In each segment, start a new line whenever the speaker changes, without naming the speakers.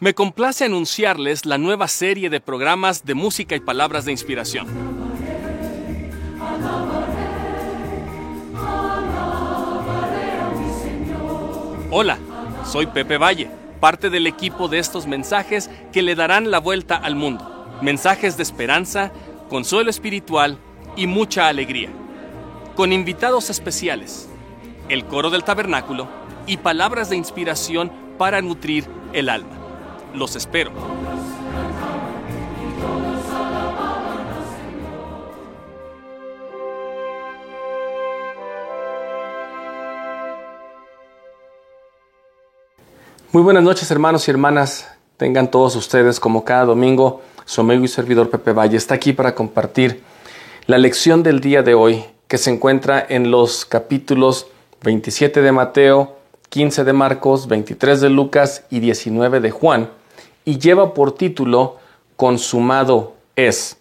Me complace anunciarles la nueva serie de programas de música y palabras de inspiración. Hola, soy Pepe Valle, parte del equipo de estos mensajes que le darán la vuelta al mundo. Mensajes de esperanza, consuelo espiritual y mucha alegría. Con invitados especiales, el coro del tabernáculo y palabras de inspiración para nutrir el alma. Los espero. Muy buenas noches hermanos y hermanas. Tengan todos ustedes como cada domingo. Su amigo y servidor Pepe Valle está aquí para compartir la lección del día de hoy que se encuentra en los capítulos 27 de Mateo, 15 de Marcos, 23 de Lucas y 19 de Juan, y lleva por título Consumado es.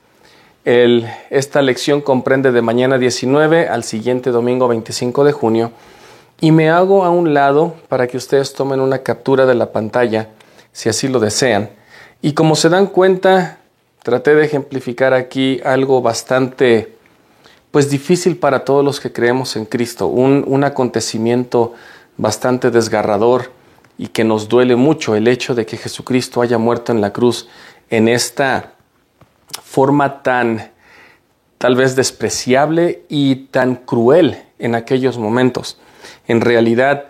esta lección comprende de mañana 19 al siguiente domingo 25 de junio, y me hago a un lado para que ustedes tomen una captura de la pantalla, si así lo desean. Y como se dan cuenta, traté de ejemplificar aquí algo bastante pues difícil para todos los que creemos en Cristo, un, un acontecimiento bastante desgarrador y que nos duele mucho el hecho de que Jesucristo haya muerto en la cruz en esta forma tan tal vez despreciable y tan cruel en aquellos momentos. En realidad,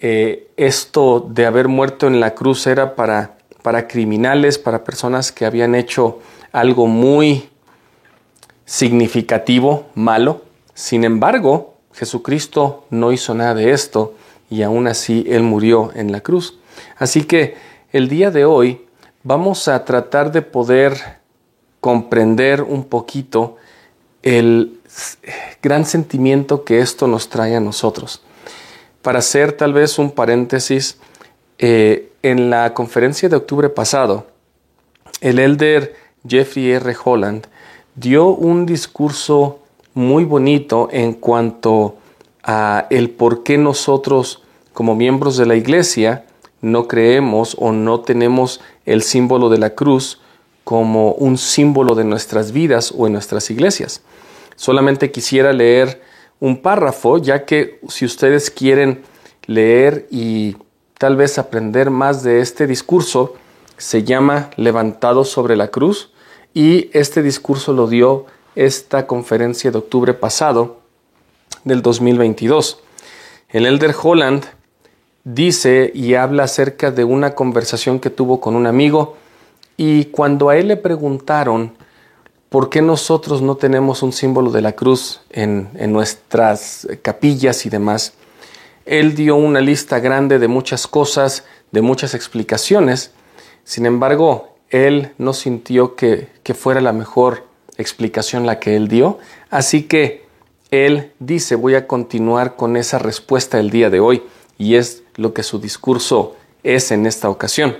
eh, esto de haber muerto en la cruz era para, para criminales, para personas que habían hecho algo muy significativo, malo. Sin embargo, Jesucristo no hizo nada de esto y aún así Él murió en la cruz. Así que el día de hoy vamos a tratar de poder comprender un poquito el gran sentimiento que esto nos trae a nosotros. Para hacer tal vez un paréntesis, eh, en la conferencia de octubre pasado, el elder Jeffrey R. Holland dio un discurso muy bonito en cuanto a el por qué nosotros como miembros de la iglesia no creemos o no tenemos el símbolo de la cruz como un símbolo de nuestras vidas o en nuestras iglesias. Solamente quisiera leer un párrafo, ya que si ustedes quieren leer y tal vez aprender más de este discurso, se llama Levantado sobre la cruz y este discurso lo dio esta conferencia de octubre pasado del 2022. El Elder Holland dice y habla acerca de una conversación que tuvo con un amigo. Y cuando a él le preguntaron por qué nosotros no tenemos un símbolo de la cruz en, en nuestras capillas y demás, él dio una lista grande de muchas cosas, de muchas explicaciones, sin embargo, él no sintió que, fuera la mejor explicación la que él dio, así que él dice, voy a continuar con esa respuesta el día de hoy, y es lo que su discurso es en esta ocasión.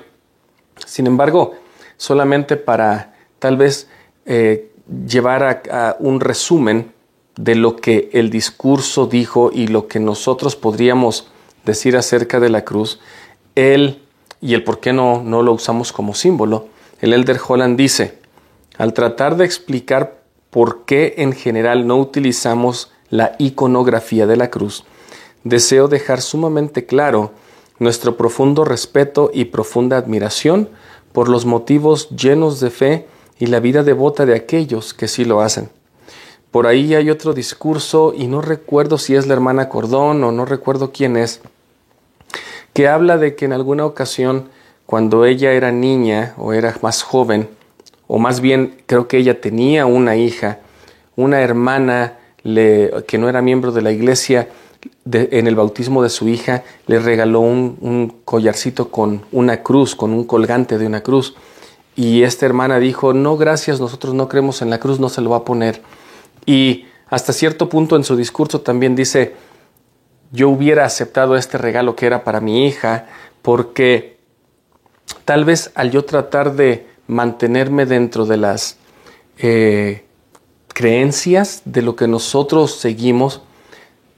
Sin embargo, solamente para tal vez eh, llevar a, un resumen de lo que el discurso dijo y lo que nosotros podríamos decir acerca de la cruz, él y el por qué no, no lo usamos como símbolo, el Elder Holland dice, al tratar de explicar por qué en general no utilizamos la iconografía de la cruz, deseo dejar sumamente claro nuestro profundo respeto y profunda admiración por los motivos llenos de fe y la vida devota de aquellos que sí lo hacen. Por ahí hay otro discurso, y no recuerdo si es la hermana Cordón o no recuerdo quién es, que habla de que en alguna ocasión cuando ella era niña o era más joven, o más bien creo que ella tenía una hija, una hermana que no era miembro de la iglesia, en el bautismo de su hija le regaló un, collarcito con una cruz, con un colgante de una cruz. Y esta hermana dijo, no, gracias, nosotros no creemos en la cruz, no se lo va a poner. Y hasta cierto punto en su discurso también dice, yo hubiera aceptado este regalo que era para mi hija, porque tal vez al yo tratar de mantenerme dentro de las eh, creencias de lo que nosotros seguimos,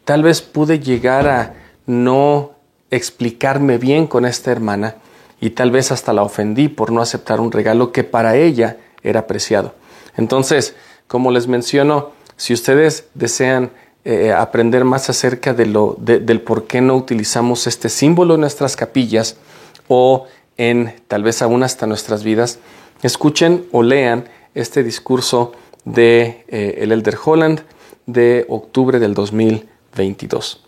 tal vez pude llegar a no explicarme bien con esta hermana y tal vez hasta la ofendí por no aceptar un regalo que para ella era preciado. Entonces, como les menciono, si ustedes desean eh, aprender más acerca de lo, del por qué no utilizamos este símbolo en nuestras capillas o en tal vez aún hasta nuestras vidas, escuchen o lean este discurso de eh, el Elder Holland de octubre del 2022.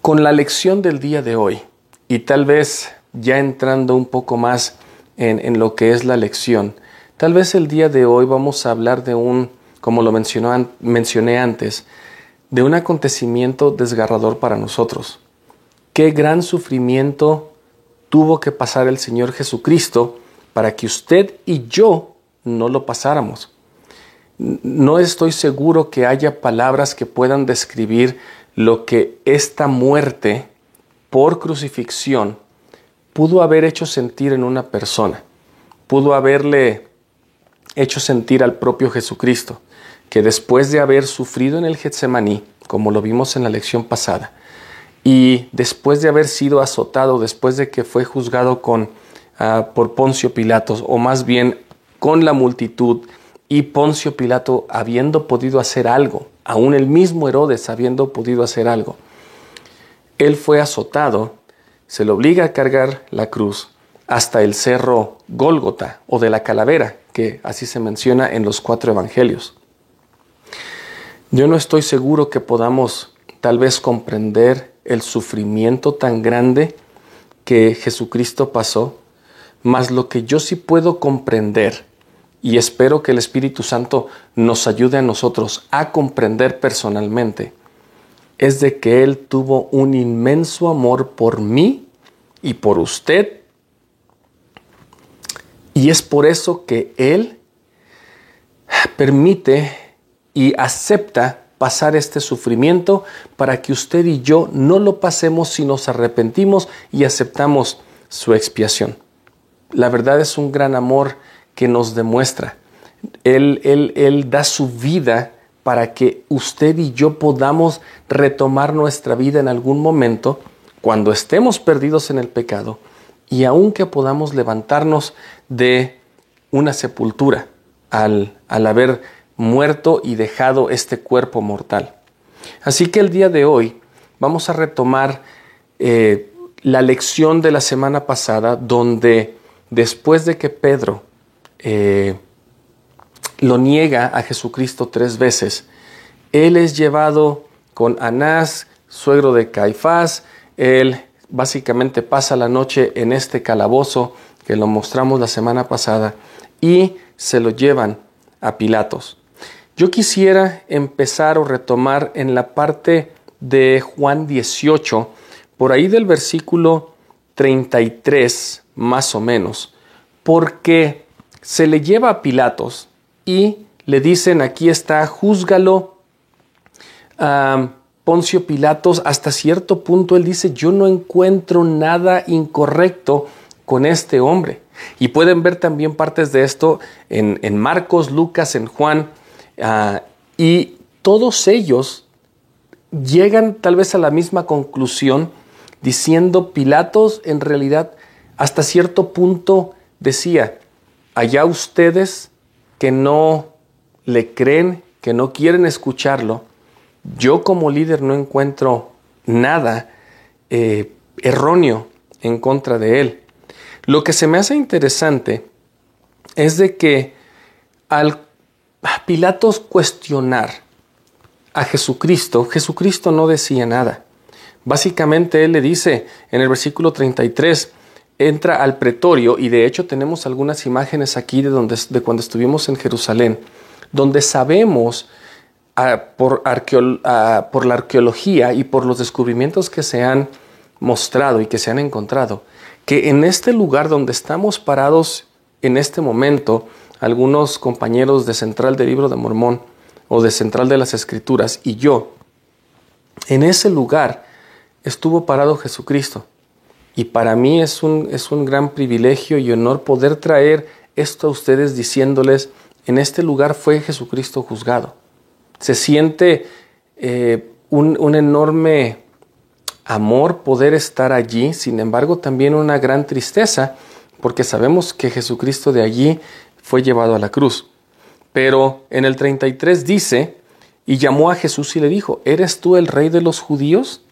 Con la lección del día de hoy, y tal vez ya entrando un poco más en, lo que es la lección, tal vez el día de hoy vamos a hablar de un, como lo mencionó, mencioné antes, de un acontecimiento desgarrador para nosotros. Qué gran sufrimiento tuvo que pasar el Señor Jesucristo para que usted y yo no lo pasáramos. No estoy seguro que haya palabras que puedan describir lo que esta muerte por crucifixión pudo haber hecho sentir en una persona, pudo haberle hecho sentir al propio Jesucristo, que después de haber sufrido en el Getsemaní, como lo vimos en la lección pasada, y después de haber sido azotado, después de que fue juzgado con, ah, por Poncio Pilatos, o más bien con la multitud, y Poncio Pilato habiendo podido hacer algo, aún el mismo Herodes habiendo podido hacer algo. Él fue azotado, se le obliga a cargar la cruz hasta el cerro Gólgota o de la calavera, que así se menciona en los cuatro evangelios. Yo no estoy seguro que podamos tal vez comprender el sufrimiento tan grande que Jesucristo pasó, mas lo que yo sí puedo comprender y espero que el Espíritu Santo nos ayude a nosotros a comprender personalmente, es de que Él tuvo un inmenso amor por mí y por usted. Y es por eso que Él permite y acepta pasar este sufrimiento para que usted y yo no lo pasemos si nos arrepentimos y aceptamos su expiación. La verdad es un gran amor que nos demuestra. Él, él, él da su vida para que usted y yo podamos retomar nuestra vida en algún momento cuando estemos perdidos en el pecado y aunque podamos levantarnos de una sepultura al, al haber muerto y dejado este cuerpo mortal. Así que el día de hoy vamos a retomar eh, la lección de la semana pasada donde después de que Pedro eh, lo niega a Jesucristo tres veces. Él es llevado con Anás, suegro de Caifás. Él básicamente pasa la noche en este calabozo que lo mostramos la semana pasada y se lo llevan a Pilatos. Yo quisiera empezar o retomar en la parte de Juan 18, por ahí del versículo 33 más o menos, porque se le lleva a Pilatos y le dicen, aquí está, júzgalo. Poncio Pilatos, hasta cierto punto, él dice, yo no encuentro nada incorrecto con este hombre. Y pueden ver también partes de esto en, Marcos, Lucas, en Juan. Ah, y todos ellos llegan tal vez a la misma conclusión diciendo, Pilatos en realidad hasta cierto punto decía, allá ustedes que no le creen, que no quieren escucharlo, yo como líder no encuentro nada eh, erróneo en contra de él. Lo que se me hace interesante es de que al Pilatos cuestionar a Jesucristo, Jesucristo no decía nada. Básicamente él le dice en el versículo 33, entra al pretorio y de hecho tenemos algunas imágenes aquí de, donde, de cuando estuvimos en Jerusalén, donde sabemos ah, por, ah, por la arqueología y por los descubrimientos que se han mostrado y que se han encontrado, que en este lugar donde estamos parados en este momento, algunos compañeros de Central del Libro de Mormón o de Central de las Escrituras y yo, en ese lugar estuvo parado Jesucristo. Y para mí es un, es un gran privilegio y honor poder traer esto a ustedes diciéndoles, en este lugar fue Jesucristo juzgado. Se siente eh, un, enorme amor poder estar allí, sin embargo también una gran tristeza, porque sabemos que Jesucristo de allí fue llevado a la cruz. Pero en el 33 dice, y llamó a Jesús y le dijo, ¿eres tú el rey de los judíos?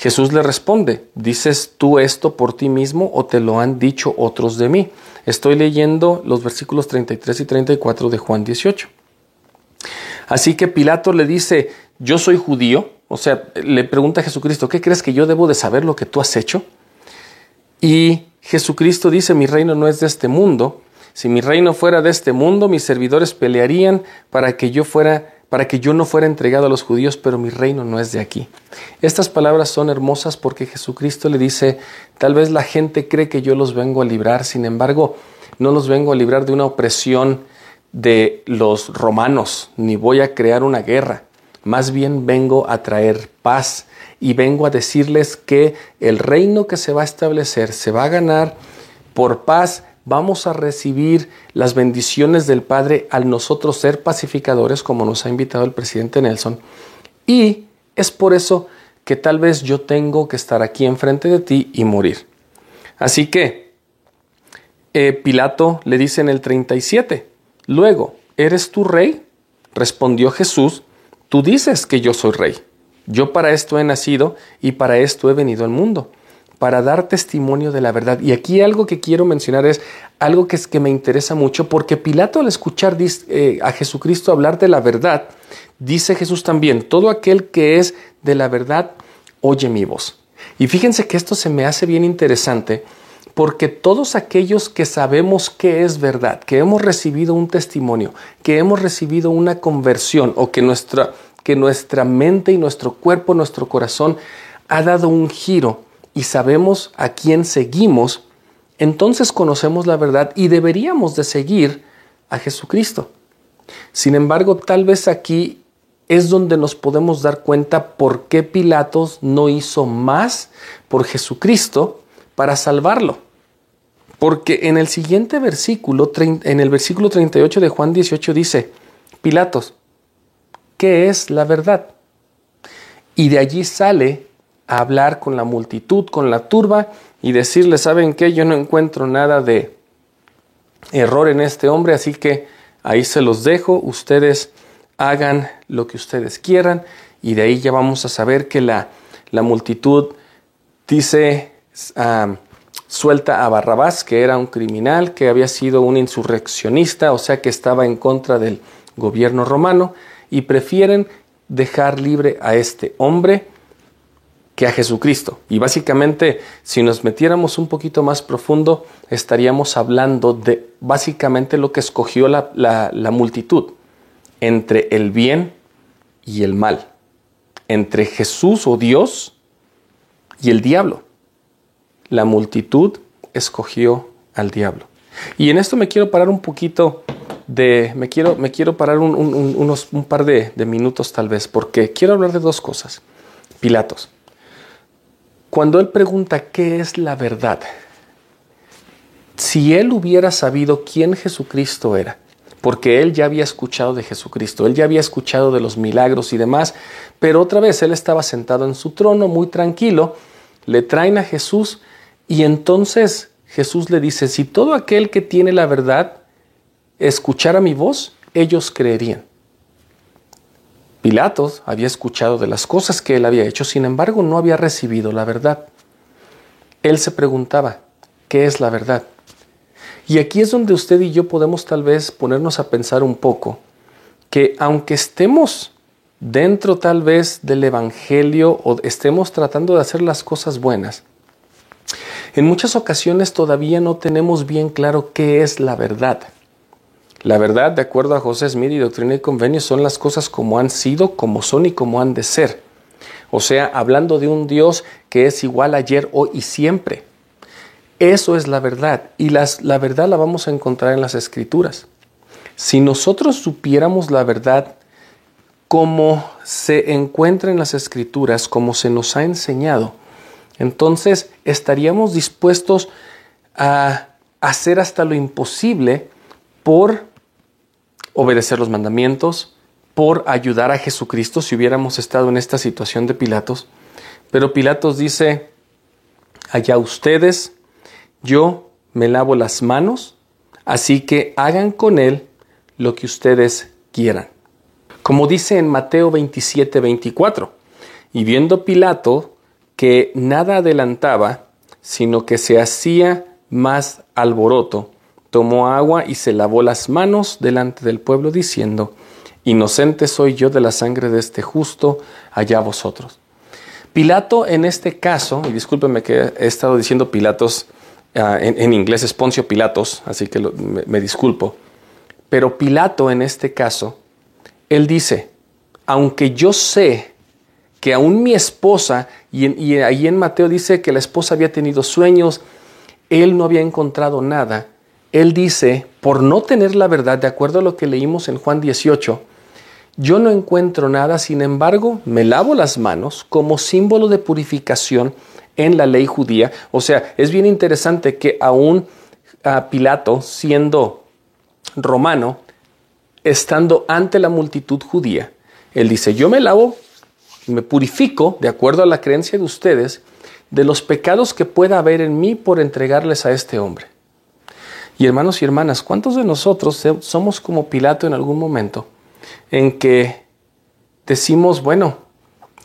Jesús le responde, ¿dices tú esto por ti mismo o te lo han dicho otros de mí? Estoy leyendo los versículos 33 y 34 de Juan 18. Así que Pilato le dice, yo soy judío, o sea, le pregunta a Jesucristo, ¿qué crees que yo debo de saber lo que tú has hecho? Y Jesucristo dice, mi reino no es de este mundo. Si mi reino fuera de este mundo, mis servidores pelearían para que yo fuera para que yo no fuera entregado a los judíos, pero mi reino no es de aquí. Estas palabras son hermosas porque Jesucristo le dice, tal vez la gente cree que yo los vengo a librar, sin embargo, no los vengo a librar de una opresión de los romanos, ni voy a crear una guerra. Más bien vengo a traer paz y vengo a decirles que el reino que se va a establecer se va a ganar por paz. Vamos a recibir las bendiciones del Padre al nosotros ser pacificadores, como nos ha invitado el presidente Nelson. Y es por eso que tal vez yo tengo que estar aquí enfrente de ti y morir. Así que eh, Pilato le dice en el 37, luego, ¿eres tú rey? Respondió Jesús, Tú dices que yo soy rey. Yo para esto he nacido y para esto he venido al mundo, para dar testimonio de la verdad. Y aquí algo que quiero mencionar es algo que, es, que me interesa mucho, porque Pilato al escuchar eh, a Jesucristo hablar de la verdad, dice Jesús también, todo aquel que es de la verdad, oye mi voz. Y fíjense que esto se me hace bien interesante porque todos aquellos que sabemos que es verdad, que hemos recibido un testimonio, que hemos recibido una conversión o que nuestra, que nuestra mente y nuestro cuerpo, nuestro corazón ha dado un giro y sabemos a quién seguimos, entonces conocemos la verdad y deberíamos de seguir a Jesucristo. Sin embargo, tal vez aquí es donde nos podemos dar cuenta por qué Pilatos no hizo más por Jesucristo para salvarlo. Porque en el siguiente versículo, en el versículo 38 de Juan 18 dice, Pilatos, ¿qué es la verdad? Y de allí sale hablar con la multitud, con la turba, y decirle, ¿saben qué? Yo no encuentro nada de error en este hombre, así que ahí se los dejo, ustedes hagan lo que ustedes quieran, y de ahí ya vamos a saber que la, la multitud dice, ah, suelta a Barrabás, que era un criminal, que había sido un insurreccionista, o sea que estaba en contra del gobierno romano, y prefieren dejar libre a este hombre que a Jesucristo. Y básicamente, si nos metiéramos un poquito más profundo, estaríamos hablando de básicamente lo que escogió la, la multitud, entre el bien y el mal, entre Jesús o Dios y el diablo la multitud escogió al diablo. Y en esto me quiero parar un poquito de, me quiero, me quiero parar un, unos, un par de minutos tal vez, porque quiero hablar de dos cosas. Pilatos. Cuando él pregunta qué es la verdad, si él hubiera sabido quién Jesucristo era, porque él ya había escuchado de Jesucristo, él ya había escuchado de los milagros y demás, pero otra vez él estaba sentado en su trono muy tranquilo, le traen a Jesús y entonces Jesús le dice, si todo aquel que tiene la verdad escuchara mi voz, ellos creerían. Pilatos había escuchado de las cosas que él había hecho, sin embargo no había recibido la verdad. Él se preguntaba, ¿qué es la verdad? Y aquí es donde usted y yo podemos tal vez ponernos a pensar un poco, que aunque estemos dentro tal vez del Evangelio o estemos tratando de hacer las cosas buenas, en muchas ocasiones todavía no tenemos bien claro qué es la verdad. La verdad, de acuerdo a José Smith y Doctrina y Convenio, son las cosas como han sido, como son y como han de ser. O sea, hablando de un Dios que es igual ayer, hoy y siempre. Eso es la verdad y las, la verdad la vamos a encontrar en las escrituras. Si nosotros supiéramos la verdad como se encuentra en las escrituras, como se nos ha enseñado, entonces estaríamos dispuestos a hacer hasta lo imposible por obedecer los mandamientos, por ayudar a Jesucristo si hubiéramos estado en esta situación de Pilatos, Pero Pilatos dice, allá ustedes, yo me lavo las manos, así que hagan con él lo que ustedes quieran. Como dice en Mateo 27, 24, y viendo Pilato que nada adelantaba, sino que se hacía más alboroto, tomó agua y se lavó las manos delante del pueblo, diciendo, Inocente soy yo de la sangre de este justo, allá vosotros. Pilato en este caso, y discúlpeme que he estado diciendo Pilatos, ah, en, inglés es Poncio Pilatos, así que me disculpo, pero Pilato en este caso, él dice, aunque yo sé que aún mi esposa, y, ahí en Mateo dice que la esposa había tenido sueños, él no había encontrado nada. Él dice, por no tener la verdad, de acuerdo a lo que leímos en Juan 18, yo no encuentro nada, sin embargo, me lavo las manos como símbolo de purificación en la ley judía. O sea, es bien interesante que aún a Pilato, siendo romano, estando ante la multitud judía, él dice, yo me lavo me purifico, de acuerdo a la creencia de ustedes, de los pecados que pueda haber en mí por entregarles a este hombre. Y hermanos y hermanas, ¿cuántos de nosotros somos como Pilato en algún momento en que decimos, bueno,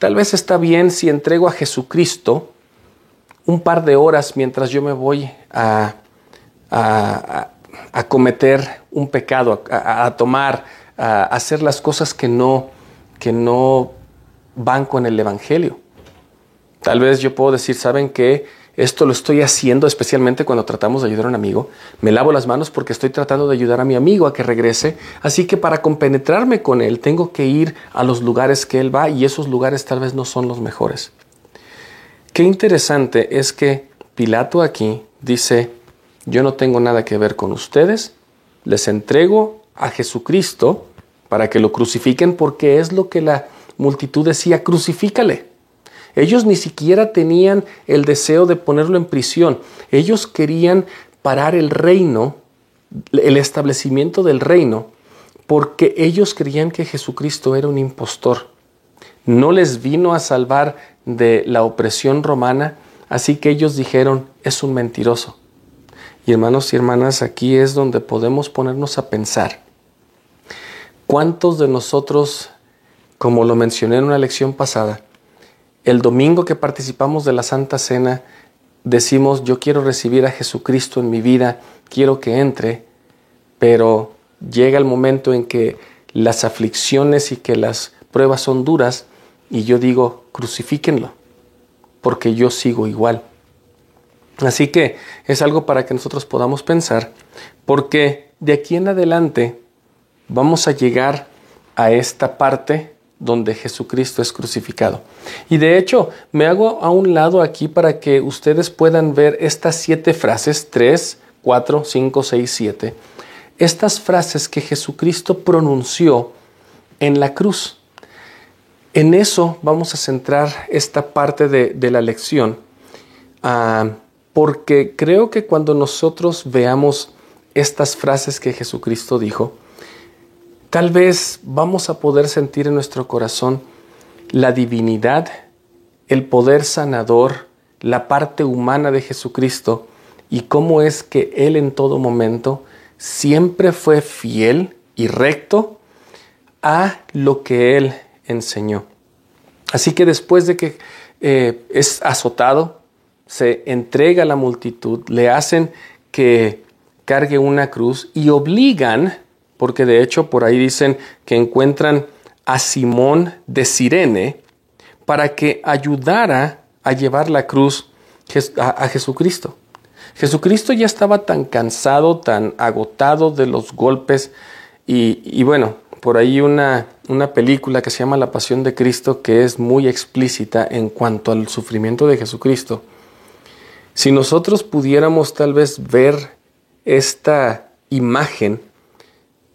tal vez está bien si entrego a Jesucristo un par de horas mientras yo me voy a, a, cometer un pecado, a, a tomar, a hacer las cosas que no, que no van con el Evangelio. Tal vez yo puedo decir, ¿saben qué? Esto lo estoy haciendo especialmente cuando tratamos de ayudar a un amigo. Me lavo las manos porque estoy tratando de ayudar a mi amigo a que regrese. Así que para compenetrarme con él tengo que ir a los lugares que él va y esos lugares tal vez no son los mejores. Qué interesante es que Pilato aquí dice, yo no tengo nada que ver con ustedes, les entrego a Jesucristo para que lo crucifiquen porque es lo que la multitud decía, crucifícale. Ellos ni siquiera tenían el deseo de ponerlo en prisión. Ellos querían parar el reino, el establecimiento del reino, porque ellos creían que Jesucristo era un impostor. No les vino a salvar de la opresión romana, así que ellos dijeron, es un mentiroso. Y hermanos y hermanas, aquí es donde podemos ponernos a pensar. ¿Cuántos de nosotros como lo mencioné en una lección pasada, el domingo que participamos de la Santa Cena, decimos, yo quiero recibir a Jesucristo en mi vida, quiero que entre, pero llega el momento en que las aflicciones y que las pruebas son duras y yo digo, crucifíquenlo, porque yo sigo igual. Así que es algo para que nosotros podamos pensar, porque de aquí en adelante vamos a llegar a esta parte donde Jesucristo es crucificado. Y de hecho, me hago a un lado aquí para que ustedes puedan ver estas siete frases, 3, 4, 5, 6, 7, estas frases que Jesucristo pronunció en la cruz. En eso vamos a centrar esta parte de, la lección, ah, porque creo que cuando nosotros veamos estas frases que Jesucristo dijo, Tal vez vamos a poder sentir en nuestro corazón la divinidad, el poder sanador, la parte humana de Jesucristo y cómo es que Él en todo momento siempre fue fiel y recto a lo que Él enseñó. Así que después de que eh, es azotado, se entrega a la multitud, le hacen que cargue una cruz y obligan porque de hecho por ahí dicen que encuentran a Simón de Sirene para que ayudara a llevar la cruz a, Jesucristo. Jesucristo ya estaba tan cansado, tan agotado de los golpes y, bueno, por ahí una, una película que se llama La Pasión de Cristo que es muy explícita en cuanto al sufrimiento de Jesucristo. Si nosotros pudiéramos tal vez ver esta imagen,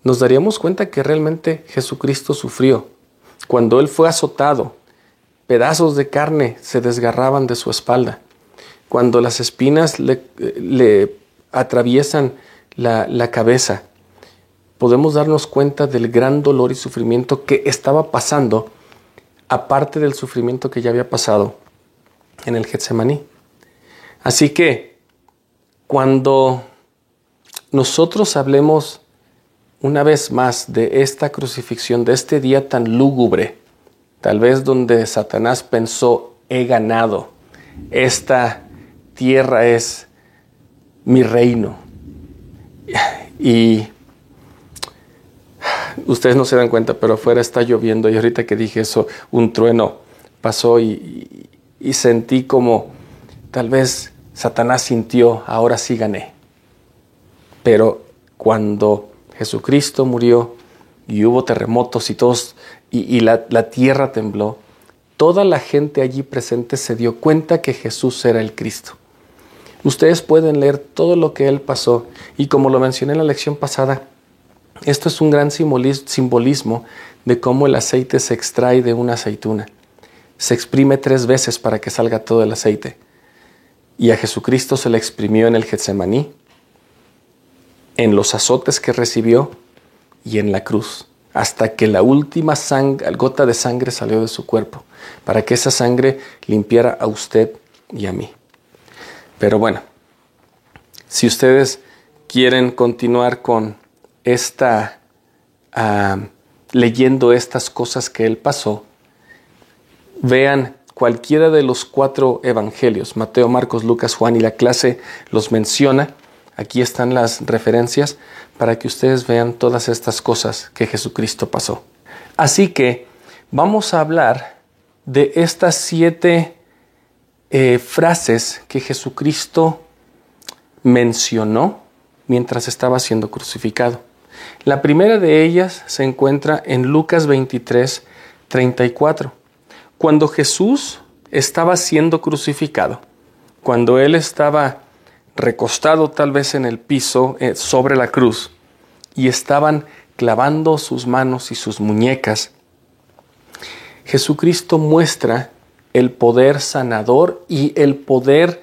nos daríamos cuenta que realmente Jesucristo sufrió. Cuando Él fue azotado, pedazos de carne se desgarraban de su espalda. Cuando las espinas le, atraviesan la, la cabeza, podemos darnos cuenta del gran dolor y sufrimiento que estaba pasando, aparte del sufrimiento que ya había pasado en el Getsemaní. Así que cuando nosotros hablemos una vez más de esta crucifixión, de este día tan lúgubre, tal vez donde Satanás pensó, he ganado, esta tierra es mi reino. Y ustedes no se dan cuenta, pero afuera está lloviendo y ahorita que dije eso, un trueno pasó y, sentí como tal vez Satanás sintió, ahora sí gané. Pero cuando Jesucristo murió y hubo terremotos y todos, y, la, la tierra tembló, toda la gente allí presente se dio cuenta que Jesús era el Cristo. Ustedes pueden leer todo lo que él pasó y como lo mencioné en la lección pasada, esto es un gran simbolismo de cómo el aceite se extrae de una aceituna. Se exprime tres veces para que salga todo el aceite. Y a Jesucristo se le exprimió en el Getsemaní, en los azotes que recibió y en la cruz, hasta que la última gota de sangre salió de su cuerpo, para que esa sangre limpiara a usted y a mí. Pero bueno, si ustedes quieren continuar con esta, ah, leyendo estas cosas que él pasó, vean cualquiera de los cuatro evangelios, Mateo, Marcos, Lucas, Juan y la clase los menciona. Aquí están las referencias para que ustedes vean todas estas cosas que Jesucristo pasó. Así que vamos a hablar de estas siete eh, frases que Jesucristo mencionó mientras estaba siendo crucificado. La primera de ellas se encuentra en Lucas 23, 34. Cuando Jesús estaba siendo crucificado, cuando Él estaba recostado tal vez en el piso eh, sobre la cruz y estaban clavando sus manos y sus muñecas, Jesucristo muestra el poder sanador y el poder,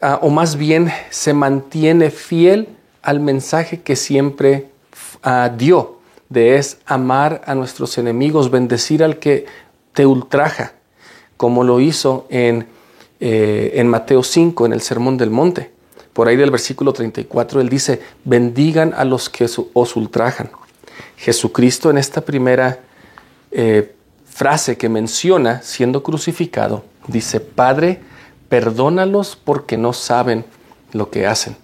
ah, o más bien se mantiene fiel al mensaje que siempre ah, dio, de es amar a nuestros enemigos, bendecir al que te ultraja, como lo hizo en, eh, en Mateo 5, en el Sermón del Monte. Por ahí del versículo 34, él dice, bendigan a los que os ultrajan. Jesucristo en esta primera eh, frase que menciona siendo crucificado, dice, Padre, perdónalos porque no saben lo que hacen.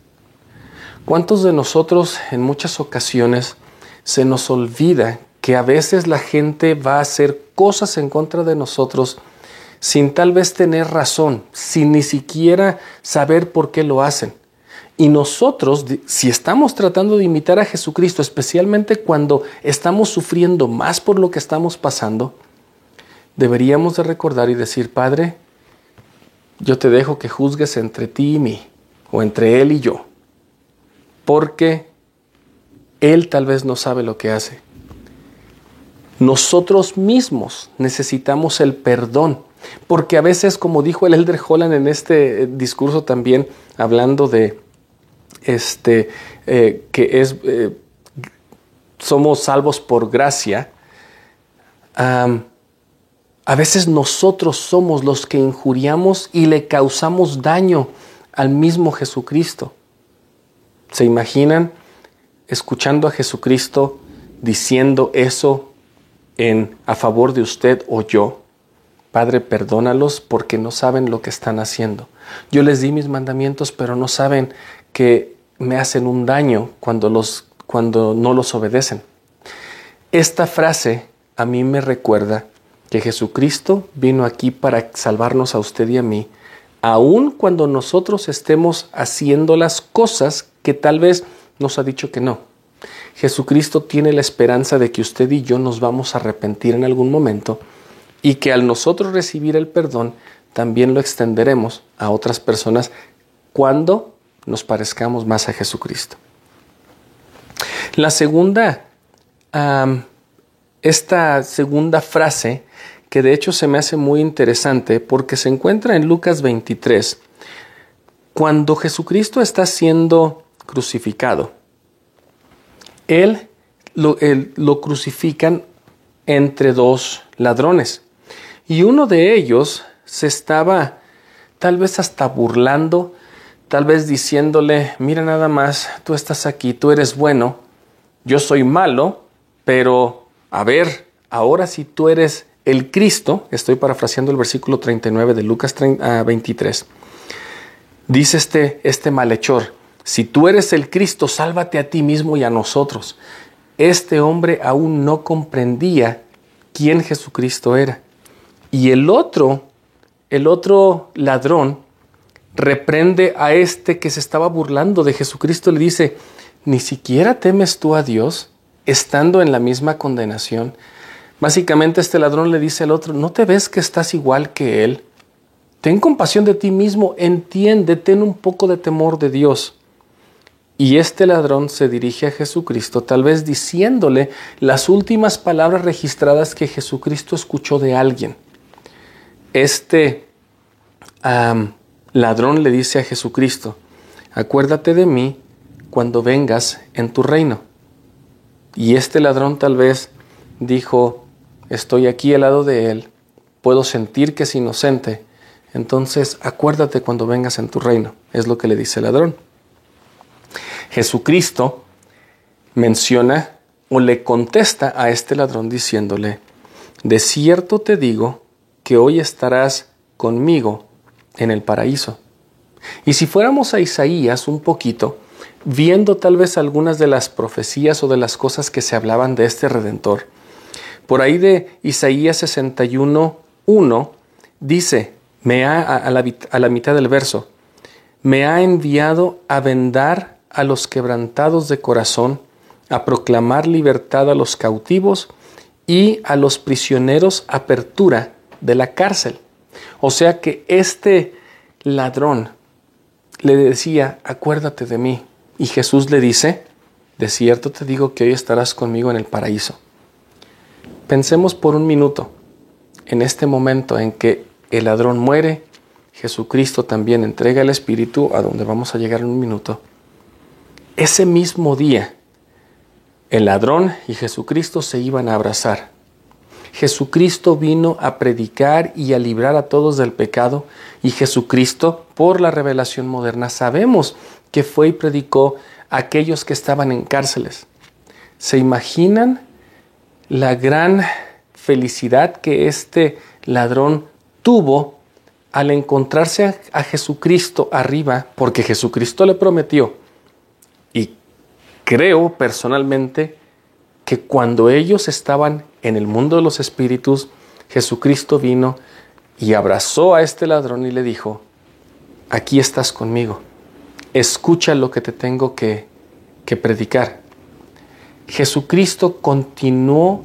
¿Cuántos de nosotros en muchas ocasiones se nos olvida que a veces la gente va a hacer cosas en contra de nosotros sin tal vez tener razón, sin ni siquiera saber por qué lo hacen? Y nosotros, si estamos tratando de imitar a Jesucristo, especialmente cuando estamos sufriendo más por lo que estamos pasando, deberíamos de recordar y decir, Padre, yo te dejo que juzgues entre ti y mí, o entre Él y yo, porque Él tal vez no sabe lo que hace. Nosotros mismos necesitamos el perdón, porque a veces, como dijo el Elder Holland en este eh, discurso también, hablando de este, eh, que es, eh, somos salvos por gracia, a veces nosotros somos los que injuriamos y le causamos daño al mismo Jesucristo. ¿Se imaginan escuchando a Jesucristo diciendo eso en a favor de usted o yo? Padre, perdónalos porque no saben lo que están haciendo. Yo les di mis mandamientos, pero no saben que me hacen un daño cuando los cuando no los obedecen. Esta frase a mí me recuerda que Jesucristo vino aquí para salvarnos a usted y a mí, aun cuando nosotros estemos haciendo las cosas que tal vez nos ha dicho que no. Jesucristo tiene la esperanza de que usted y yo nos vamos a arrepentir en algún momento y que al nosotros recibir el perdón, también lo extenderemos a otras personas cuando nos parezcamos más a Jesucristo. La segunda, esta segunda frase que de hecho se me hace muy interesante porque se encuentra en Lucas 23, cuando Jesucristo está siendo crucificado. Él lo, lo crucifican entre dos ladrones y uno de ellos se estaba tal vez hasta burlando, tal vez diciéndole, mira nada más, tú estás aquí, tú eres bueno, yo soy malo, pero a ver, ahora si tú eres el Cristo, estoy parafraseando el versículo 39 de Lucas 23, ah, dice este, este malhechor, si tú eres el Cristo, sálvate a ti mismo y a nosotros. Este hombre aún no comprendía quién Jesucristo era. Y el otro, el otro ladrón, reprende a este que se estaba burlando de Jesucristo, le dice, ni siquiera temes tú a Dios, estando en la misma condenación. Básicamente este ladrón le dice al otro, ¿no te ves que estás igual que él? Ten compasión de ti mismo, entiende, ten un poco de temor de Dios. Y este ladrón se dirige a Jesucristo, tal vez diciéndole las últimas palabras registradas que Jesucristo escuchó de alguien. Este ladrón le dice a Jesucristo, acuérdate de mí cuando vengas en tu reino. Y este ladrón tal vez dijo, estoy aquí al lado de él, puedo sentir que es inocente, entonces acuérdate cuando vengas en tu reino, es lo que le dice el ladrón. Jesucristo menciona o le contesta a este ladrón diciéndole, de cierto te digo que hoy estarás conmigo en el paraíso. Y si fuéramos a Isaías un poquito, viendo tal vez algunas de las profecías o de las cosas que se hablaban de este redentor, por ahí de Isaías 61, 1, dice, me ha, a, la, a la mitad del verso, me ha enviado a vendar a los quebrantados de corazón, a proclamar libertad a los cautivos y a los prisioneros apertura de la cárcel. O sea que este ladrón le decía, acuérdate de mí. Y Jesús le dice, de cierto te digo que hoy estarás conmigo en el paraíso. Pensemos por un minuto en este momento en que el ladrón muere, Jesucristo también entrega el Espíritu, a donde vamos a llegar en un minuto. Ese mismo día, el ladrón y Jesucristo se iban a abrazar. Jesucristo vino a predicar y a librar a todos del pecado y Jesucristo, por la revelación moderna, sabemos que fue y predicó a aquellos que estaban en cárceles. ¿Se imaginan la gran felicidad que este ladrón tuvo al encontrarse a, Jesucristo arriba, porque Jesucristo le prometió, y creo personalmente que cuando ellos estaban en el mundo de los espíritus, Jesucristo vino y abrazó a este ladrón y le dijo, aquí estás conmigo, escucha lo que te tengo que, que predicar. Jesucristo continuó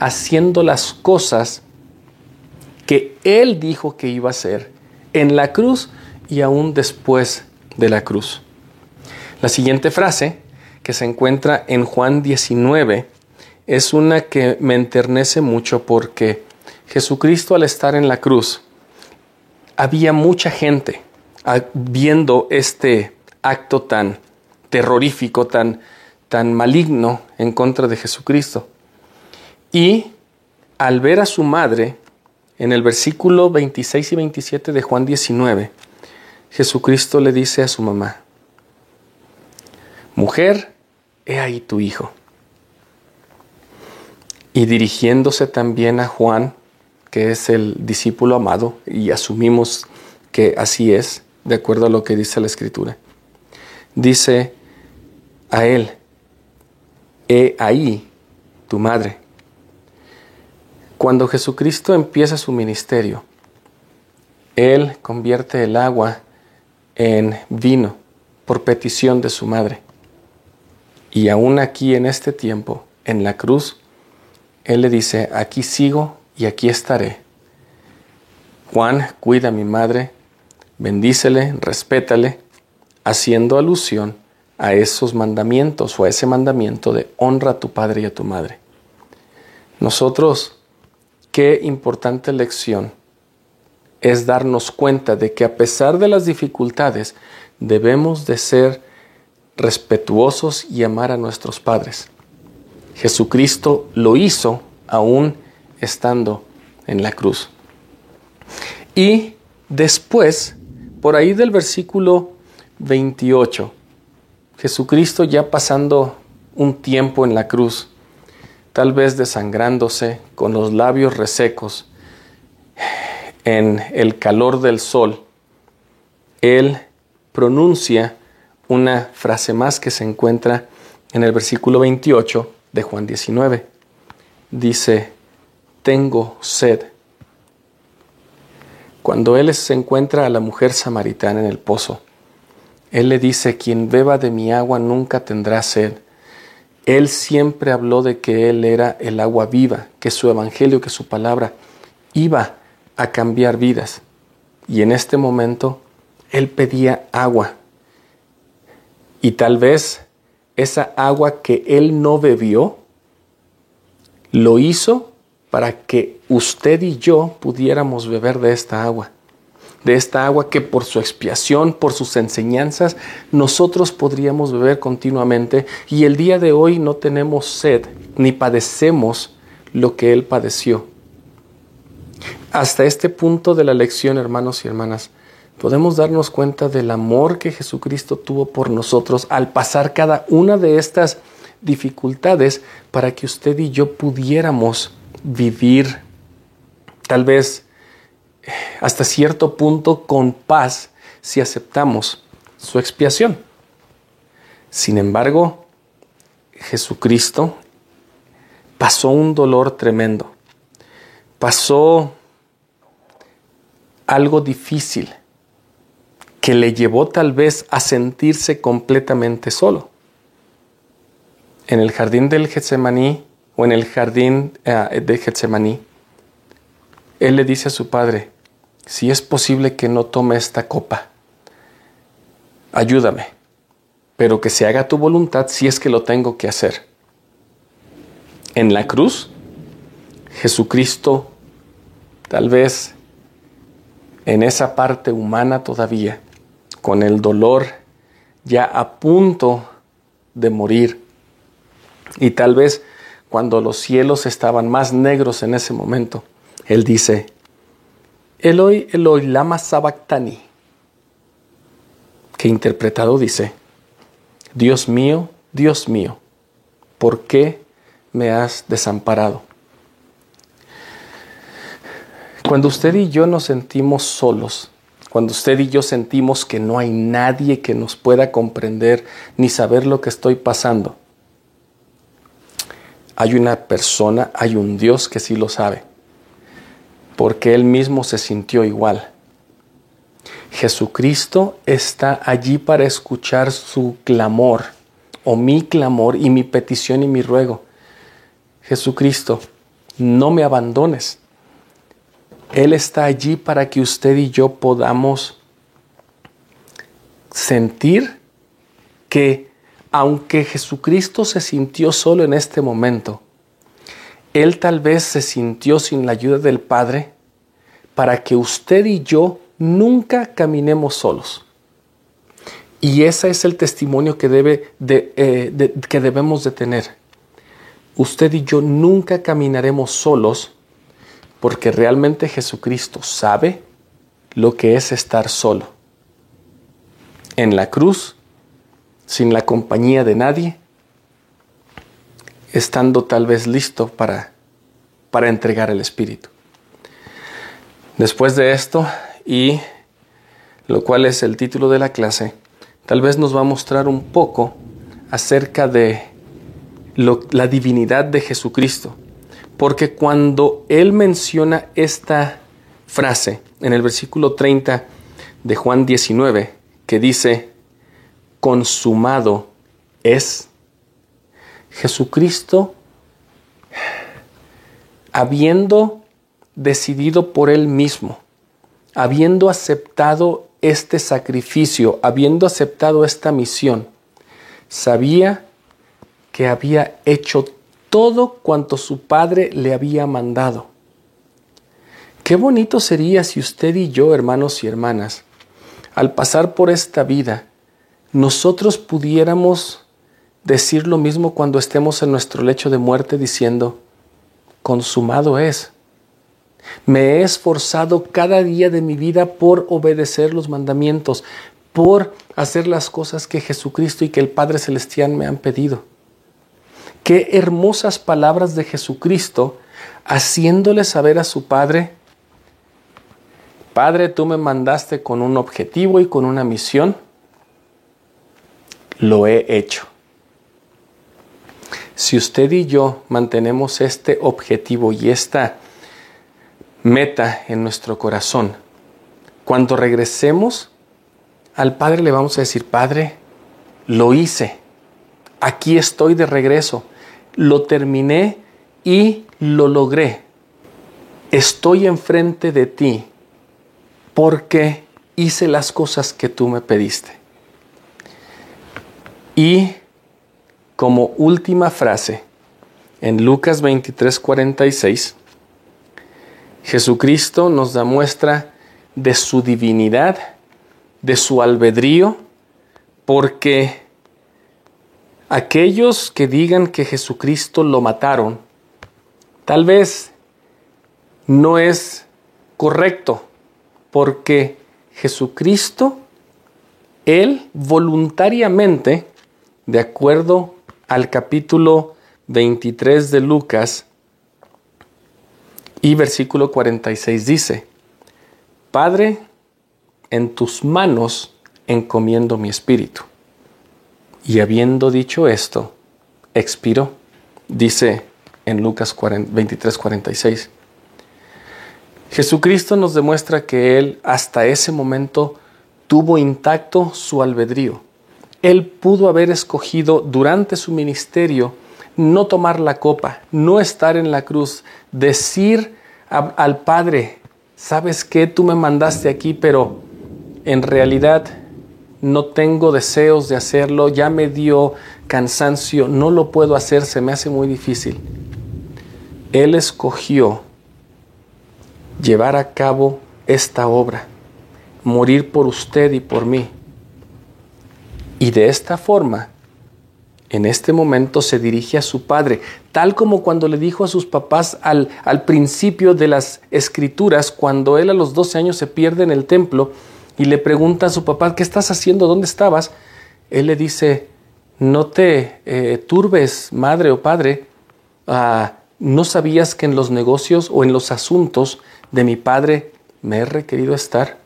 haciendo las cosas que Él dijo que iba a hacer en la cruz y aún después de la cruz. La siguiente frase, que se encuentra en Juan 19, es una que me enternece mucho porque Jesucristo al estar en la cruz, había mucha gente ah, viendo este acto tan terrorífico, tan tan maligno en contra de Jesucristo. Y al ver a su madre, en el versículo 26 y 27 de Juan 19, Jesucristo le dice a su mamá, Mujer, he ahí tu hijo. Y dirigiéndose también a Juan, que es el discípulo amado, y asumimos que así es, de acuerdo a lo que dice la Escritura, dice a él, he ahí tu madre. Cuando Jesucristo empieza su ministerio, Él convierte el agua en vino por petición de su madre. Y aún aquí en este tiempo, en la cruz, Él le dice, aquí sigo y aquí estaré. Juan, cuida a mi madre, bendícele, respétale, haciendo alusión a esos mandamientos o a ese mandamiento de honra a tu padre y a tu madre. Nosotros, qué importante lección es darnos cuenta de que a pesar de las dificultades, debemos de ser respetuosos y amar a nuestros padres. Jesucristo lo hizo aún estando en la cruz. Y después por ahí del versículo 28, Jesucristo ya pasando un tiempo en la cruz, tal vez desangrándose con los labios resecos en el calor del sol, él pronuncia una frase más que se encuentra en el versículo 28 de Juan 19. Dice, tengo sed. Cuando él se encuentra a la mujer samaritana en el pozo, él le dice, quien beba de mi agua nunca tendrá sed. Él siempre habló de que Él era el agua viva, que su evangelio, que su palabra iba a cambiar vidas. Y en este momento Él pedía agua. Y tal vez esa agua que Él no bebió, lo hizo para que usted y yo pudiéramos beber de esta agua de esta agua que por su expiación, por sus enseñanzas, nosotros podríamos beber continuamente y el día de hoy no tenemos sed ni padecemos lo que Él padeció. Hasta este punto de la lección, hermanos y hermanas, podemos darnos cuenta del amor que Jesucristo tuvo por nosotros al pasar cada una de estas dificultades para que usted y yo pudiéramos vivir tal vez hasta cierto punto con paz si aceptamos su expiación. Sin embargo, Jesucristo pasó un dolor tremendo, pasó algo difícil que le llevó tal vez a sentirse completamente solo. En el jardín del Getsemaní o en el jardín eh, de Getsemaní, él le dice a su padre, si es posible que no tome esta copa, ayúdame, pero que se haga tu voluntad si es que lo tengo que hacer. En la cruz, Jesucristo, tal vez en esa parte humana todavía, con el dolor ya a punto de morir, y tal vez cuando los cielos estaban más negros en ese momento, Él dice, Eloi, Eloi, lama sabactani, que interpretado dice, Dios mío, Dios mío, ¿por qué me has desamparado? Cuando usted y yo nos sentimos solos, cuando usted y yo sentimos que no hay nadie que nos pueda comprender ni saber lo que estoy pasando, hay una persona, hay un Dios que sí lo sabe porque él mismo se sintió igual. Jesucristo está allí para escuchar su clamor, o mi clamor y mi petición y mi ruego. Jesucristo, no me abandones. Él está allí para que usted y yo podamos sentir que aunque Jesucristo se sintió solo en este momento, él tal vez se sintió sin la ayuda del Padre para que usted y yo nunca caminemos solos. Y ese es el testimonio que, debe eh, que debemos de tener. Usted y yo nunca caminaremos solos porque realmente Jesucristo sabe lo que es estar solo. En la cruz, sin la compañía de nadie, estando tal vez listo para, para entregar el Espíritu. Después de esto, y lo cual es el título de la clase, tal vez nos va a mostrar un poco acerca de la divinidad de Jesucristo. Porque cuando Él menciona esta frase en el versículo 30 de Juan 19, que dice, consumado es, Jesucristo, habiendo decidido por Él mismo, habiendo aceptado este sacrificio, habiendo aceptado esta misión, sabía que había hecho todo cuanto su Padre le había mandado. Qué bonito sería si usted y yo, hermanos y hermanas, al pasar por esta vida, nosotros pudiéramos decir lo mismo cuando estemos en nuestro lecho de muerte diciendo, consumado es. Me he esforzado cada día de mi vida por obedecer los mandamientos, por hacer las cosas que Jesucristo y que el Padre Celestial me han pedido. Qué hermosas palabras de Jesucristo haciéndole saber a su Padre, Padre, tú me mandaste con un objetivo y con una misión, lo he hecho. Si usted y yo mantenemos este objetivo y esta meta en nuestro corazón, cuando regresemos al Padre le vamos a decir, Padre, lo hice, aquí estoy de regreso, lo terminé y lo logré. Estoy enfrente de ti porque hice las cosas que tú me pediste. Y como última frase, en Lucas 23, 46, Jesucristo nos da muestra de su divinidad, de su albedrío, porque aquellos que digan que Jesucristo lo mataron, tal vez no es correcto, porque Jesucristo, Él voluntariamente, de acuerdo al capítulo 23 de Lucas y versículo 46 dice, Padre, en tus manos encomiendo mi espíritu. Y habiendo dicho esto, expiró, dice en Lucas 23, 46. Jesucristo nos demuestra que Él hasta ese momento tuvo intacto su albedrío. Él pudo haber escogido durante su ministerio no tomar la copa, no estar en la cruz, decir al Padre, sabes que tú me mandaste aquí, pero en realidad no tengo deseos de hacerlo, ya me dio cansancio, no lo puedo hacer, se me hace muy difícil. Él escogió llevar a cabo esta obra, morir por usted y por mí. Y de esta forma, en este momento se dirige a su padre, tal como cuando le dijo a sus papás al, al principio de las escrituras, cuando él a los 12 años se pierde en el templo y le pregunta a su papá, ¿qué estás haciendo? ¿Dónde estabas? Él le dice, no te eh, turbes, madre o padre, ah, ¿no sabías que en los negocios o en los asuntos de mi padre me he requerido estar?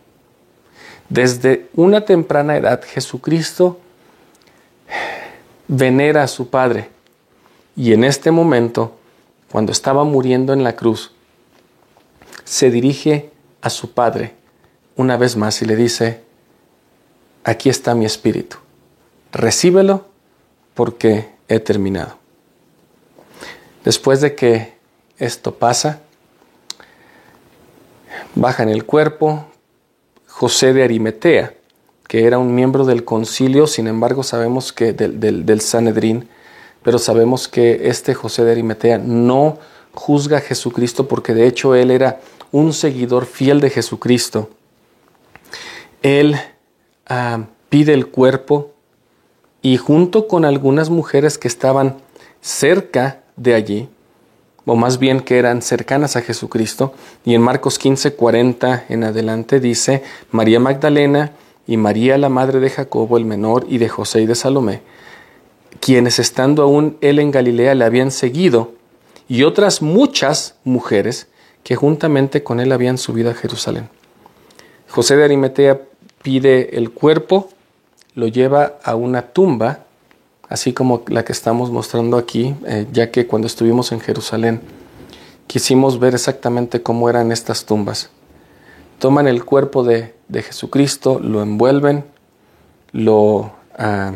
Desde una temprana edad, Jesucristo venera a su Padre. Y en este momento, cuando estaba muriendo en la cruz, se dirige a su Padre una vez más y le dice, aquí está mi espíritu, recíbelo porque he terminado. Después de que esto pasa, baja en el cuerpo José de Arimetea, que era un miembro del concilio, sin embargo sabemos que del, del, Sanedrín, pero sabemos que este José de Arimetea no juzga a Jesucristo porque de hecho él era un seguidor fiel de Jesucristo. Él ah, pide el cuerpo y junto con algunas mujeres que estaban cerca de allí, o más bien que eran cercanas a Jesucristo, y en Marcos 15, 40 en adelante dice, María Magdalena, y María la madre de Jacobo el menor y de José y de Salomé, quienes estando aún él en Galilea le habían seguido, y otras muchas mujeres que juntamente con él habían subido a Jerusalén. José de Arimatea pide el cuerpo, lo lleva a una tumba, así como la que estamos mostrando aquí, eh, ya que cuando estuvimos en Jerusalén quisimos ver exactamente cómo eran estas tumbas toman el cuerpo de, Jesucristo, lo envuelven, lo ah,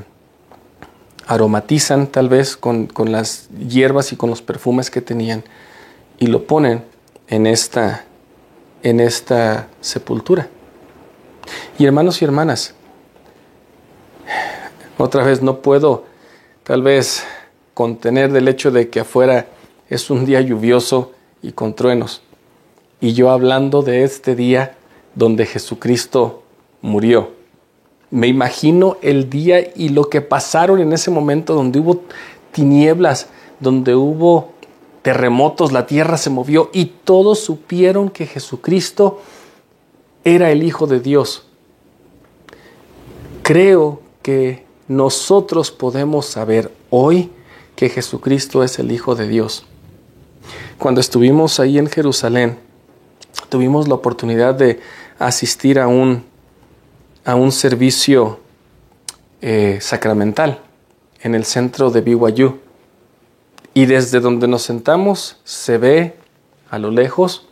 aromatizan tal vez con, las hierbas y con los perfumes que tenían y lo ponen en esta, en esta sepultura. Y hermanos y hermanas, otra vez no puedo tal vez contener del hecho de que afuera es un día lluvioso y con truenos y yo hablando de este día donde Jesucristo murió. Me imagino el día y lo que pasaron en ese momento donde hubo tinieblas, donde hubo terremotos, la tierra se movió y todos supieron que Jesucristo era el Hijo de Dios. Creo que nosotros podemos saber hoy que Jesucristo es el Hijo de Dios. Cuando estuvimos ahí en Jerusalén, tuvimos la oportunidad de asistir a un, a un servicio eh, sacramental en el centro de BYU. Y desde donde nos sentamos se ve a lo lejos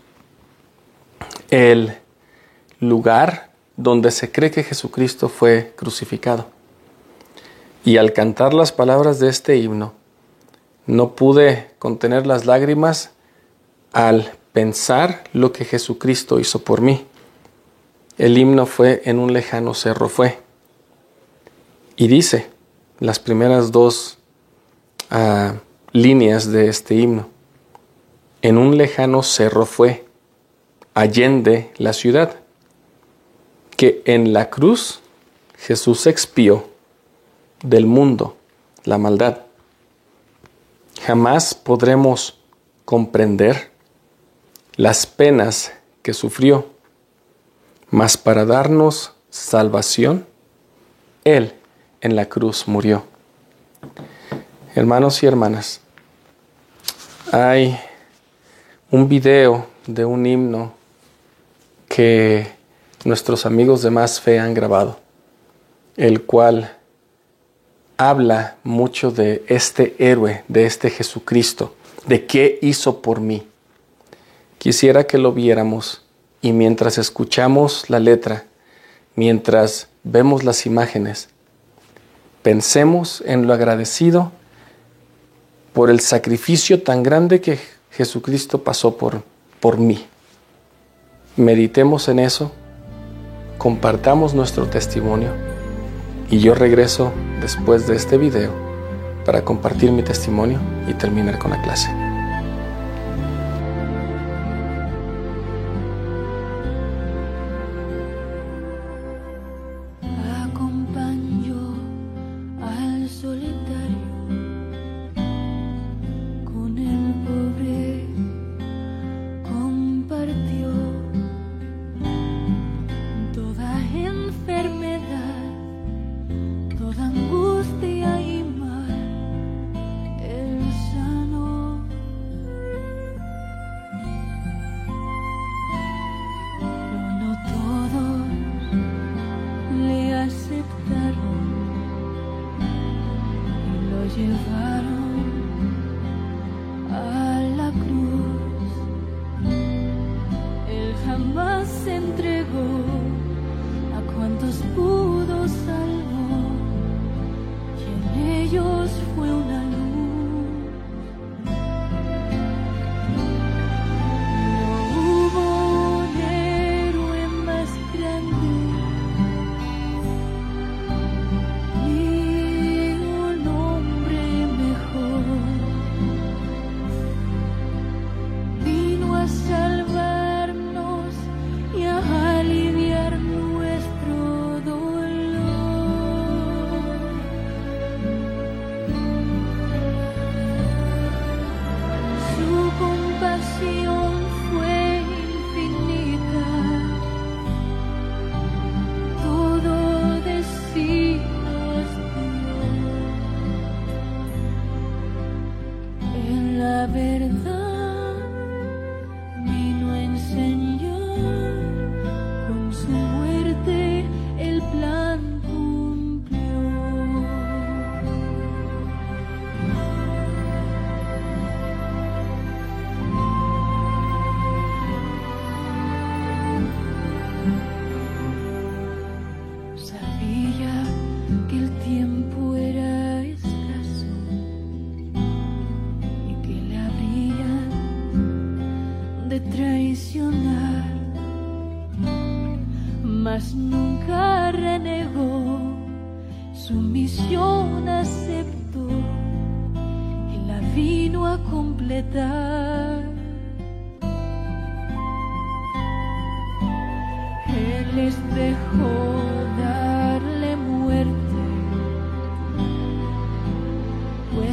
el lugar donde se cree que Jesucristo fue crucificado. Y al cantar las palabras de este himno, no pude contener las lágrimas al pensar lo que Jesucristo hizo por mí. El himno fue en un lejano cerro fue. Y dice las primeras dos ah, líneas de este himno. En un lejano cerro fue, allende la ciudad, que en la cruz Jesús expió del mundo la maldad. Jamás podremos comprender las penas que sufrió, mas para darnos salvación, Él en la cruz murió. Hermanos y hermanas, hay un video de un himno que nuestros amigos de más fe han grabado, el cual habla mucho de este héroe, de este Jesucristo, de qué hizo por mí. Quisiera que lo viéramos y mientras escuchamos la letra, mientras vemos las imágenes, pensemos en lo agradecido por el sacrificio tan grande que Jesucristo pasó por, por mí. Meditemos en eso, compartamos nuestro testimonio y yo regreso después de este video para compartir mi testimonio y terminar con la clase.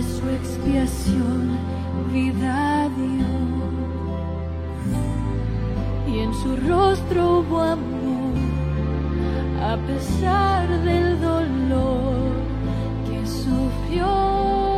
Su expiación vida dio. Y en su rostro hubo amor, a pesar del dolor que sufrió.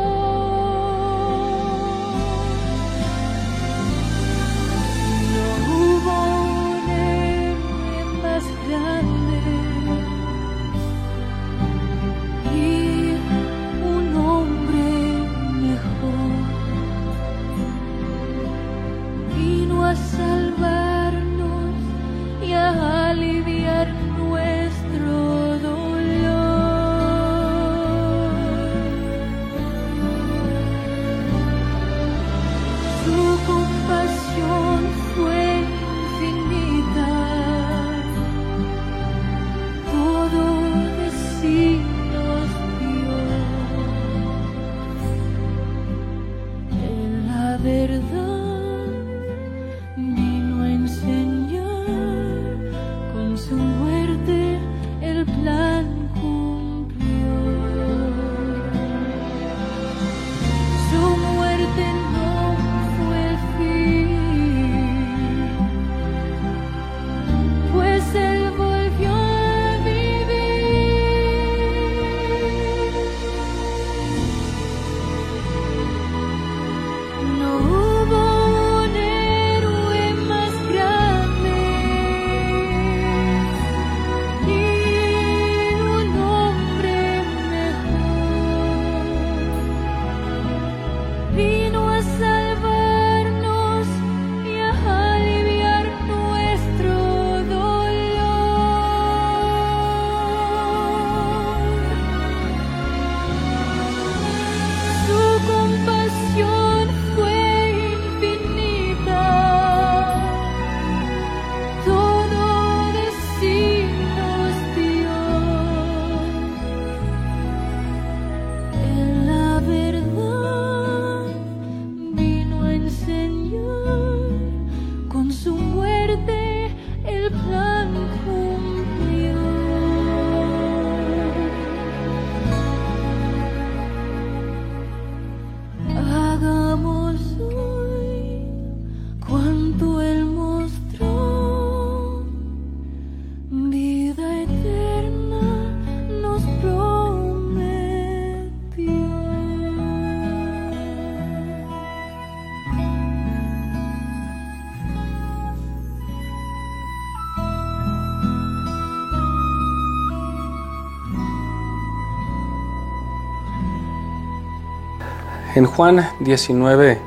En
Juan 19,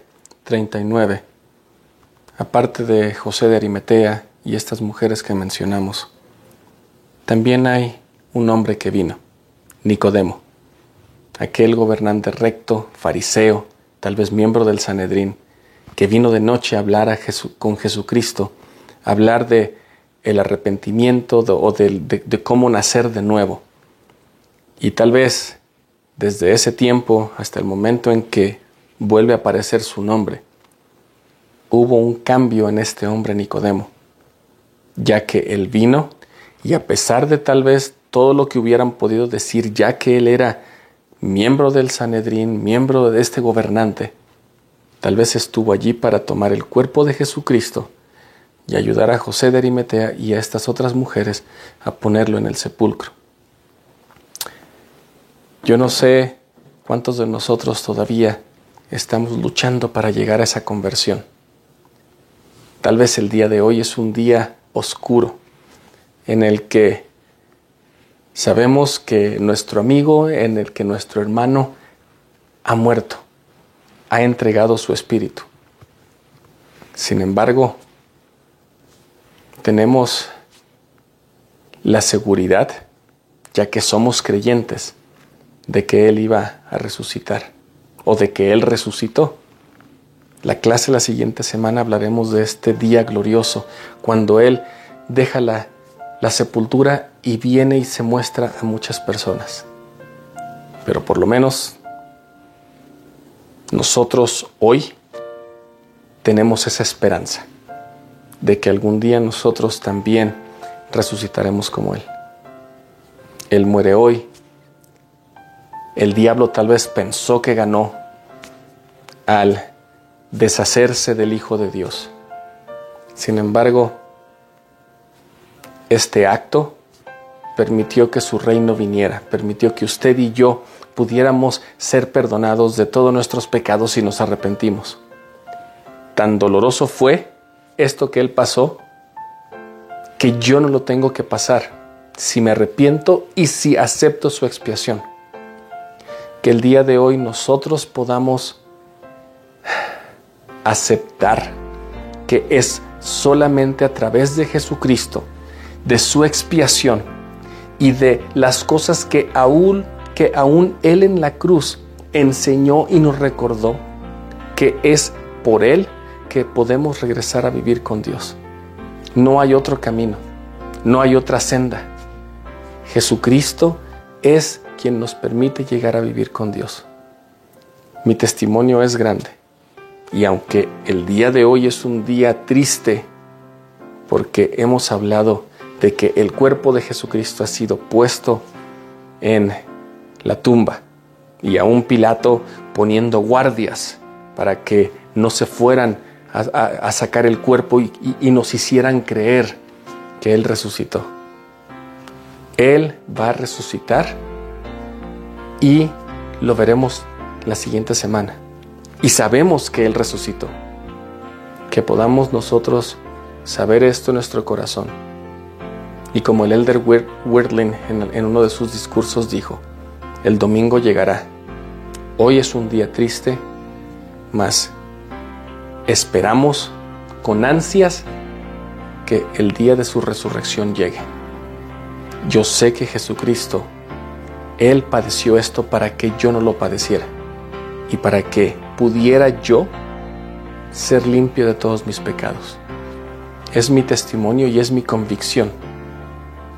39, aparte de José de Arimatea y estas mujeres que mencionamos, también hay un hombre que vino, Nicodemo, aquel gobernante recto, fariseo, tal vez miembro del Sanedrín, que vino de noche a hablar con Jesucristo, hablar de el arrepentimiento o de cómo nacer de nuevo. Y tal vez desde ese tiempo hasta el momento en que vuelve a aparecer su nombre, hubo un cambio en este hombre Nicodemo, ya que él vino y a pesar de tal vez todo lo que hubieran podido decir, ya que él era miembro del Sanedrín, miembro de este gobernante, tal vez estuvo allí para tomar el cuerpo de Jesucristo y ayudar a José de Arimatea y a estas otras mujeres a ponerlo en el sepulcro. Yo no sé cuántos de nosotros todavía estamos luchando para llegar a esa conversión. Tal vez el día de hoy es un día oscuro en el que sabemos que nuestro amigo, en el que nuestro hermano ha muerto, ha entregado su espíritu. Sin embargo, tenemos la seguridad, ya que somos creyentes, de que Él iba a resucitar o de que Él resucitó. La clase la siguiente semana hablaremos de este día glorioso, cuando Él deja la, la sepultura y viene y se muestra a muchas personas. Pero por lo menos nosotros hoy tenemos esa esperanza de que algún día nosotros también resucitaremos como Él. Él muere hoy El diablo tal vez pensó que ganó al deshacerse del Hijo de Dios. Sin embargo, este acto permitió que su reino viniera, permitió que usted y yo pudiéramos ser perdonados de todos nuestros pecados si nos arrepentimos. Tan doloroso fue esto que Él pasó que yo no lo tengo que pasar si me arrepiento y si acepto su expiación. Que el día de hoy nosotros podamos aceptar que es solamente a través de Jesucristo, de su expiación y de las cosas que aún, que aún Él en la cruz enseñó y nos recordó, que es por Él que podemos regresar a vivir con Dios. No hay otro camino, no hay otra senda. Jesucristo es quien nos permite llegar a vivir con Dios. Mi testimonio es grande y aunque el día de hoy es un día triste porque hemos hablado de que el cuerpo de Jesucristo ha sido puesto en la tumba y a un Pilato poniendo guardias para que no se fueran a, sacar el cuerpo y nos hicieran creer que Él resucitó. Él va a resucitar y lo veremos la siguiente semana. Y sabemos que Él resucitó. Que podamos nosotros saber esto en nuestro corazón. Y como el elder Wordling en, en uno de sus discursos dijo, el domingo llegará. Hoy es un día triste, mas esperamos con ansias que el día de su resurrección llegue. Yo sé que Jesucristo, Él padeció esto para que yo no lo padeciera y para que pudiera yo ser limpio de todos mis pecados. Es mi testimonio y es mi convicción.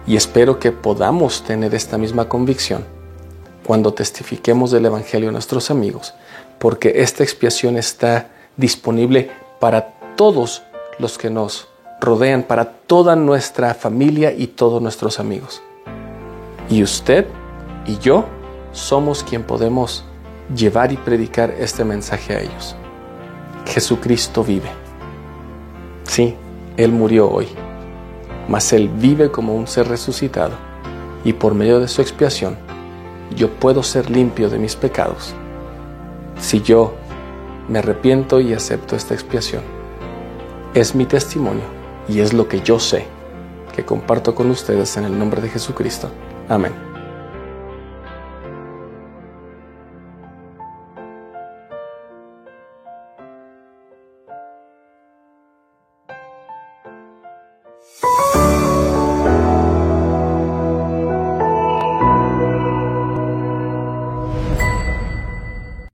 Y espero que podamos tener esta misma convicción cuando testifiquemos del Evangelio a nuestros amigos, porque esta expiación está disponible para todos los que nos rodean, para toda nuestra familia y todos nuestros amigos. Y usted y yo somos quien podemos llevar y predicar este mensaje a ellos. Jesucristo vive. Sí, Él murió hoy, mas Él vive como un ser resucitado y por medio de su expiación yo puedo ser limpio de mis pecados si yo me arrepiento y acepto esta expiación. Es mi testimonio y es lo que yo sé que comparto con ustedes en el nombre de Jesucristo. Amén.